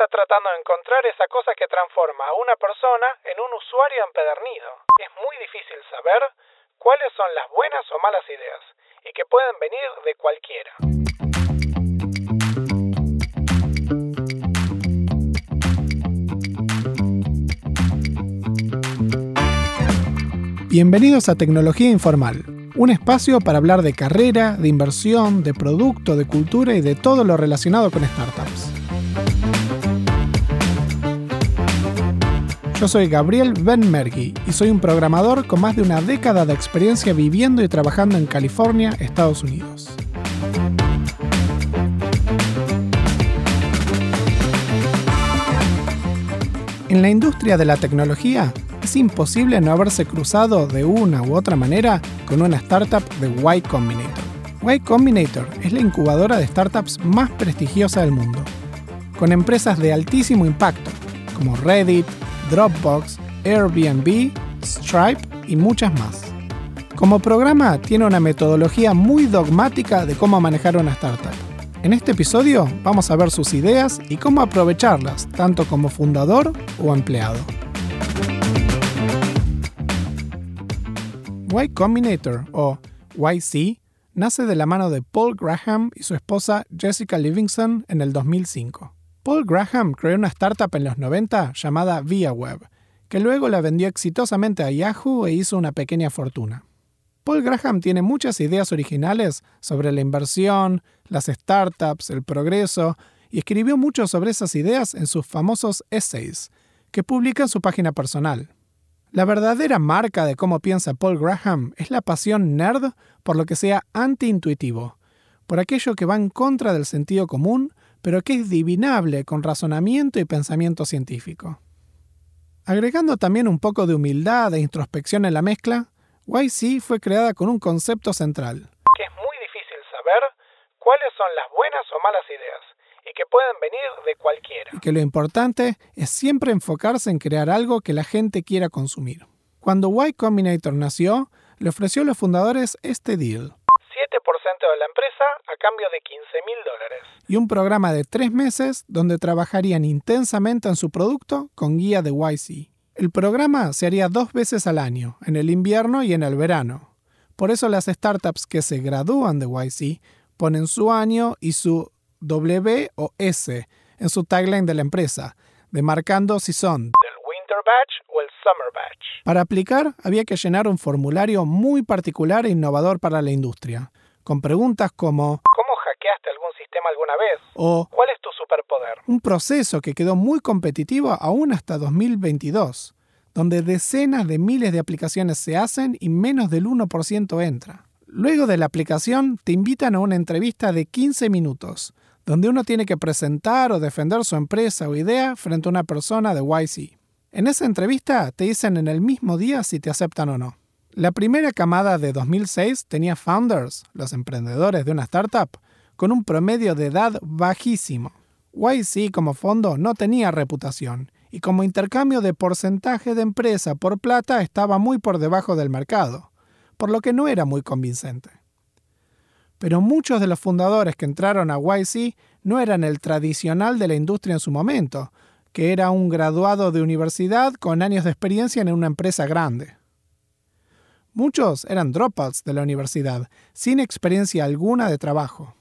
está tratando de encontrar esa cosa que transforma a una persona en un usuario empedernido. Es muy difícil saber cuáles son las buenas o malas ideas, y que pueden venir de cualquiera. Bienvenidos a Tecnología Informal, un espacio para hablar de carrera, de inversión, de producto, de cultura y de todo lo relacionado con startups. Yo soy Gabriel Benmergui y soy un programador con más de una década de experiencia viviendo y trabajando en California, Estados Unidos. En la industria de la tecnología, es imposible no haberse cruzado de una u otra manera con una startup de Y Combinator. Y Combinator es la incubadora de startups más prestigiosa del mundo, con empresas de altísimo impacto como Reddit, Dropbox, Airbnb, Stripe y muchas más. Como programa tiene una metodología muy dogmática de cómo manejar una startup. En este episodio vamos a ver sus ideas y cómo aprovecharlas, tanto como fundador o empleado. Y Combinator o YC nace de la mano de Paul Graham y su esposa Jessica Livingston en el 2005. Paul Graham creó una startup en los 90 llamada ViaWeb, que luego la vendió exitosamente a Yahoo e hizo una pequeña fortuna. Paul Graham tiene muchas ideas originales sobre la inversión, las startups, el progreso, y escribió mucho sobre esas ideas en sus famosos essays, que publica en su página personal. La verdadera marca de cómo piensa Paul Graham es la pasión nerd por lo que sea antiintuitivo, por aquello que va en contra del sentido común, pero que es divinable con razonamiento y pensamiento científico. Agregando también un poco de humildad e introspección en la mezcla, YC fue creada con un concepto central. Que es muy difícil saber cuáles son las buenas o malas ideas, y que pueden venir de cualquiera. Y que lo importante es siempre enfocarse en crear algo que la gente quiera consumir. Cuando Y Combinator nació, le ofreció a los fundadores este deal. 7% de la empresa a cambio de 15 mil dólares. Y un programa de tres meses donde trabajarían intensamente en su producto con guía de YC. El programa se haría dos veces al año, en el invierno y en el verano. Por eso las startups que se gradúan de YC ponen su año y su W o S en su tagline de la empresa, demarcando si son del Winter Batch o el Summer Batch. Para aplicar había que llenar un formulario muy particular e innovador para la industria, con preguntas como ¿Cómo hackeaste algún sistema alguna vez? o ¿Cuál es tu superpoder? Un proceso que quedó muy competitivo aún hasta 2022, donde decenas de miles de aplicaciones se hacen y menos del 1% entra. Luego de la aplicación te invitan a una entrevista de 15 minutos, donde uno tiene que presentar o defender su empresa o idea frente a una persona de YC. En esa entrevista te dicen en el mismo día si te aceptan o no. La primera camada de 2006 tenía founders, los emprendedores de una startup, con un promedio de edad bajísimo. YC como fondo no tenía reputación y como intercambio de porcentaje de empresa por plata estaba muy por debajo del mercado, por lo que no era muy convincente pero muchos de los fundadores que entraron a YC no eran el tradicional de la industria en su momento, que era un graduado de universidad con años de experiencia en una empresa grande. Muchos eran dropouts de la universidad, sin experiencia alguna de trabajo.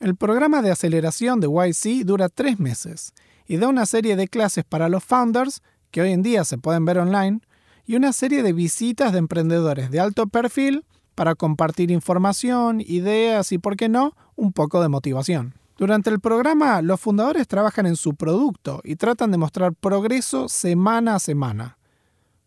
El programa de aceleración de YC dura tres meses y da una serie de clases para los founders, que hoy en día se pueden ver online, y una serie de visitas de emprendedores de alto perfil para compartir información, ideas y, por qué no, un poco de motivación. Durante el programa, los fundadores trabajan en su producto y tratan de mostrar progreso semana a semana.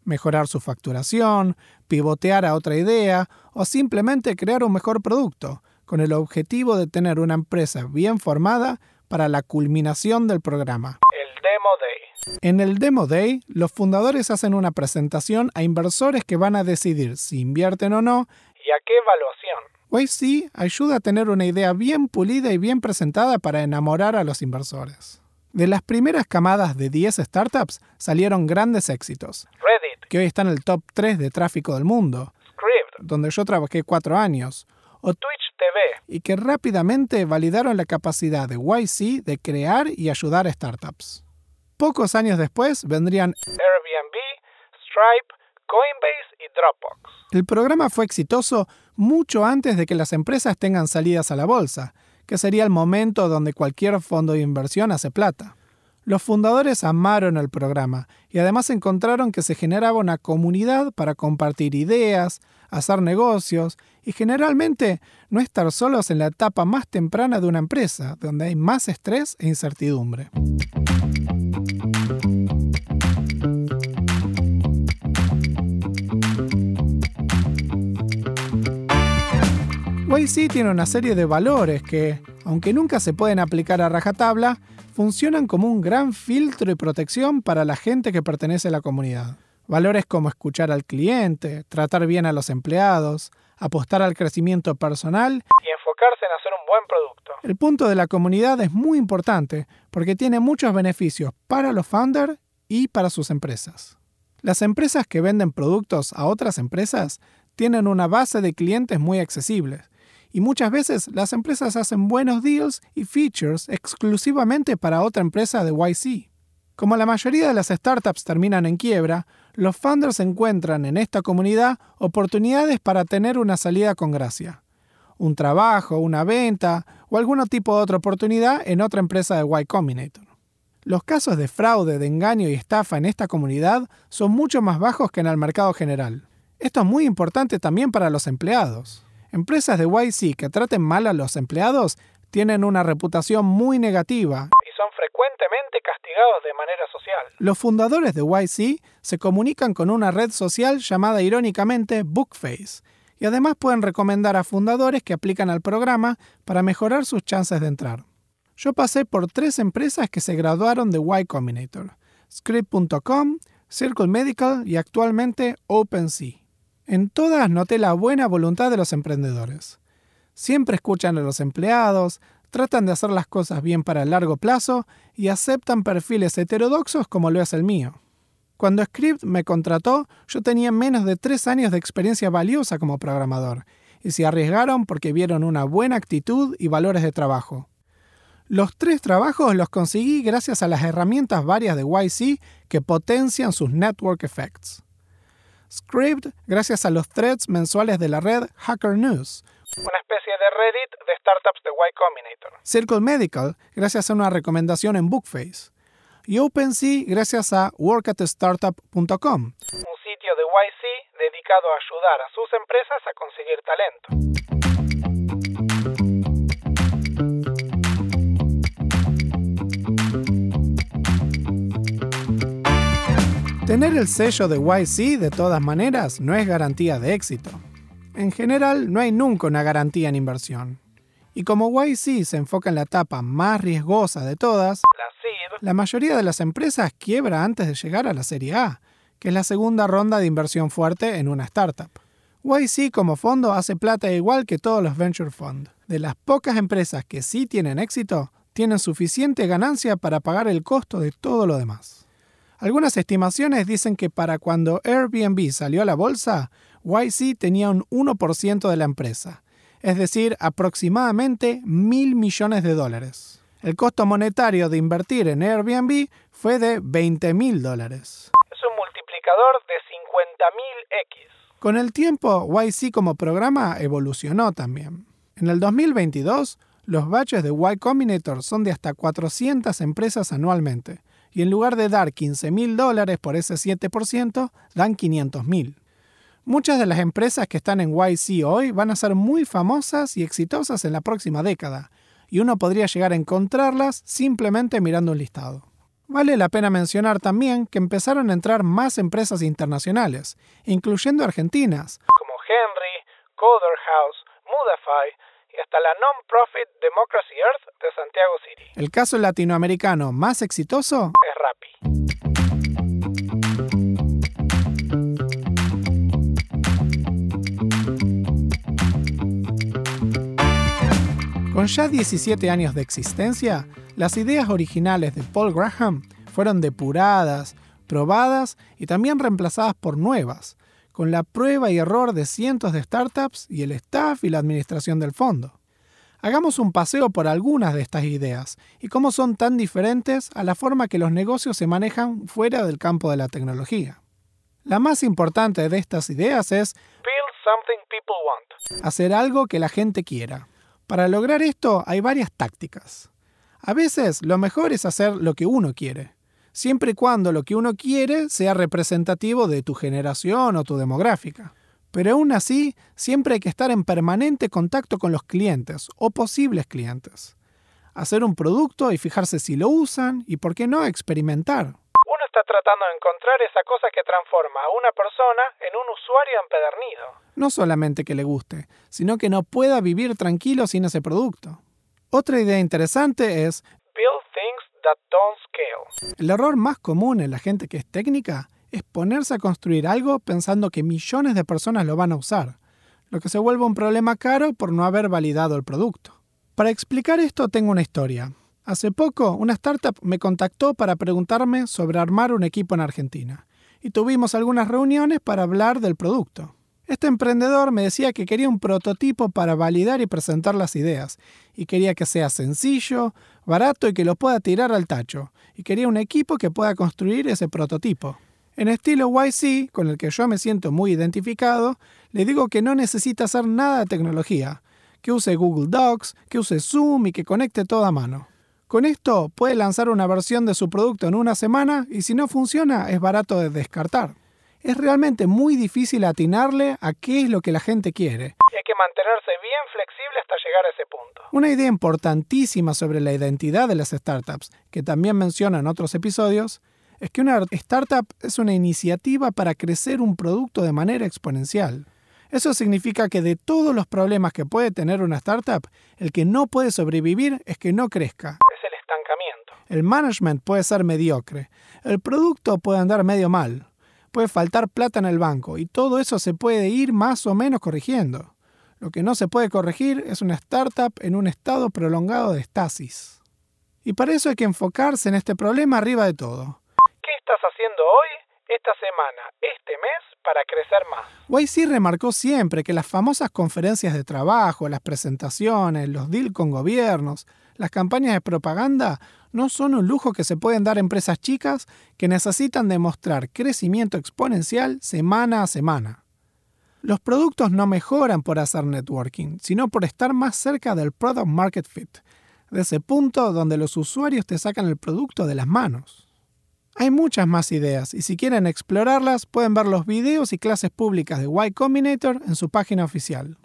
Mejorar su facturación, pivotear a otra idea o simplemente crear un mejor producto, con el objetivo de tener una empresa bien formada para la culminación del programa. El Demo Day. En el Demo Day, los fundadores hacen una presentación a inversores que van a decidir si invierten o no ¿Y a qué evaluación? YC ayuda a tener una idea bien pulida y bien presentada para enamorar a los inversores. De las primeras camadas de 10 startups salieron grandes éxitos, que hoy está en el top 3 de tráfico del mundo, Script, donde yo trabajé 4 años, o Twitch TV. y que rápidamente validaron la capacidad de YC de crear y ayudar a startups. Pocos años después vendrían Airbnb, Stripe, Coinbase y Dropbox. El programa fue exitoso mucho antes de que las empresas tengan salidas a la bolsa, que sería el momento donde cualquier fondo de inversión hace plata. Los fundadores amaron el programa y además encontraron que se generaba una comunidad para compartir ideas, hacer negocios y generalmente no estar solos en la etapa más temprana de una empresa, donde hay más estrés e incertidumbre. YC tiene una serie de valores que, aunque nunca se pueden aplicar a rajatabla, funcionan como un gran filtro y protección para la gente que pertenece a la comunidad. Valores como escuchar al cliente, tratar bien a los empleados, apostar al crecimiento personal Y enfocarse en hacer un buen producto. el punto de la comunidad es muy importante porque tiene muchos beneficios para los founders y para sus empresas. Las empresas que venden productos a otras empresas tienen una base de clientes muy accesibles y muchas veces las empresas hacen buenos deals y features exclusivamente para otra empresa de YC. Como la mayoría de las startups terminan en quiebra, los founders encuentran en esta comunidad oportunidades para tener una salida con gracia un trabajo, una venta o algún tipo de otra oportunidad en otra empresa de Y Combinator. Los casos de fraude, de engaño y estafa en esta comunidad son mucho más bajos que en el mercado general. Esto es muy importante también para los empleados. Empresas de YC que traten mal a los empleados tienen una reputación muy negativa. Y son frecuentemente castigados de manera social. Los fundadores de YC se comunican con una red social llamada irónicamente Bookface y además pueden recomendar a fundadores que aplican al programa para mejorar sus chances de entrar. Yo pasé por tres empresas que se graduaron de Y Combinator: Script.com, Circle Medical y actualmente OpenSea. En todas noté la buena voluntad de los emprendedores. Siempre escuchan a los empleados, tratan de hacer las cosas bien para el largo plazo y aceptan perfiles heterodoxos como lo es el mío. Cuando Script me contrató, yo tenía menos de tres años de experiencia valiosa como programador, y se arriesgaron porque vieron una buena actitud y valores de trabajo. Los tres trabajos los conseguí gracias a las herramientas varias de YC que potencian sus network effects. Script gracias a los threads mensuales de la red Hacker News. Una especie de Reddit de startups de Y Combinator. Circle Medical gracias a una recomendación en Bookface. Y OpenSea gracias a workatstartup.com. Un sitio de YC dedicado a ayudar a sus empresas a conseguir talento. Tener el sello de YC de todas maneras no es garantía de éxito. En general, no hay nunca una garantía en inversión. Y como YC se enfoca en la etapa más riesgosa de todas, La la mayoría de las empresas quiebra antes de llegar a la Serie A, que es la segunda ronda de inversión fuerte en una startup. YC como fondo hace plata igual que todos los venture fund. De las pocas empresas que sí tienen éxito, tienen suficiente ganancia para pagar el costo de todo lo demás. Algunas estimaciones dicen que para cuando Airbnb salió a la bolsa, YC tenía un 1% de la empresa, es decir, aproximadamente mil millones de dólares. El costo monetario de invertir en Airbnb fue de 20 mil dólares. es un multiplicador de 50.000x. Con el tiempo, YC como programa evolucionó también. En el 2022, los batches de Y Combinator son de hasta 400 empresas anualmente, y en lugar de dar 15 mil dólares por ese 7%, dan 500 mil. Muchas de las empresas que están en YC hoy van a ser muy famosas y exitosas en la próxima década, y uno podría llegar a encontrarlas simplemente mirando un listado. Vale la pena mencionar también que empezaron a entrar más empresas internacionales, incluyendo argentinas, como Henry, Coder House, Mudafy hasta la non-profit Democracy Earth de Santiago City. El caso latinoamericano más exitoso Es Rappi. Con ya 17 años de existencia, las ideas originales de Paul Graham fueron depuradas, probadas y también reemplazadas por nuevas, con la prueba y error de cientos de startups y el staff y la administración del fondo. Hagamos un paseo por algunas de estas ideas y cómo son tan diferentes a la forma que los negocios se manejan fuera del campo de la tecnología. La más importante de estas ideas es Build something people want. hacer algo que la gente quiera. Para lograr esto hay varias tácticas. A veces lo mejor es hacer lo que uno quiere, siempre y cuando lo que uno quiere sea representativo de tu generación o tu demográfica. Pero aún así, siempre hay que estar en permanente contacto con los clientes o posibles clientes. Hacer un producto y fijarse si lo usan y, por qué no, experimentar. Uno está tratando de encontrar esa cosa que transforma a una persona en un usuario empedernido. No solamente que le guste, sino que no pueda vivir tranquilo sin ese producto. Otra idea interesante es El error más común en la gente que es técnica es ponerse a construir algo pensando que millones de personas lo van a usar, lo que se vuelve un problema caro por no haber validado el producto. Para explicar esto tengo una historia. Hace poco una startup me contactó para preguntarme sobre armar un equipo en Argentina, y tuvimos algunas reuniones para hablar del producto. Este emprendedor me decía que quería un prototipo para validar y presentar las ideas, y quería que sea sencillo, barato y que lo pueda tirar al tacho, y quería un equipo que pueda construir ese prototipo. En estilo YC, con el que yo me siento muy identificado, le digo que no necesita hacer nada de tecnología, que use Google Docs, que use Zoom y que conecte todo a mano. Con esto puede lanzar una versión de su producto en una semana y si no funciona es barato de descartar. Es realmente muy difícil atinarle a qué es lo que la gente quiere. Hay que mantenerse bien flexible hasta llegar a ese punto. Una idea importantísima sobre la identidad de las startups, que también menciono en otros episodios, es que una startup es una iniciativa para crecer un producto de manera exponencial. Eso significa que de todos los problemas que puede tener una startup, el que no puede sobrevivir es que no crezca. Es el estancamiento. El management puede ser mediocre, el producto puede andar medio mal, puede faltar plata en el banco y todo eso se puede ir más o menos corrigiendo. Lo que no se puede corregir es una startup en un estado prolongado de estasis. Y para eso hay que enfocarse en este problema arriba de todo. ¿Qué estás haciendo hoy, esta semana, este mes para crecer más? YC remarcó siempre que las famosas conferencias de trabajo, las presentaciones, los deals con gobiernos, las campañas de propaganda no son un lujo que se pueden dar empresas chicas que necesitan demostrar crecimiento exponencial semana a semana. Los productos no mejoran por hacer networking, sino por estar más cerca del product market fit, de ese punto donde los usuarios te sacan el producto de las manos. Hay muchas más ideas y si quieren explorarlas pueden ver los videos y clases públicas de Y Combinator en su página oficial.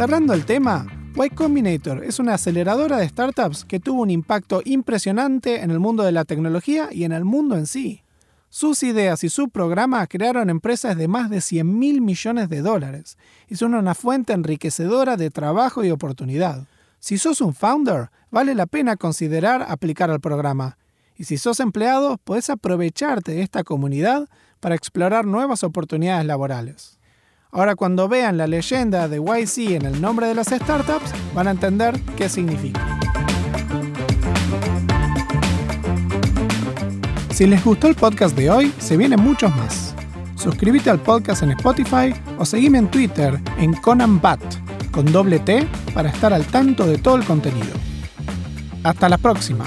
Cerrando el tema, Y Combinator es una aceleradora de startups que tuvo un impacto impresionante en el mundo de la tecnología y en el mundo en sí. Sus ideas y su programa crearon empresas de más de 100 mil millones de dólares y son una fuente enriquecedora de trabajo y oportunidad. Si sos un founder, vale la pena considerar aplicar al programa. Y si sos empleado, podés aprovecharte de esta comunidad para explorar nuevas oportunidades laborales. Ahora cuando vean la leyenda de YC en el nombre de las startups, van a entender qué significa. Si les gustó el podcast de hoy, se vienen muchos más. Suscríbete al podcast en Spotify o seguime en Twitter en Conan Bat, con doble T, para estar al tanto de todo el contenido. Hasta la próxima.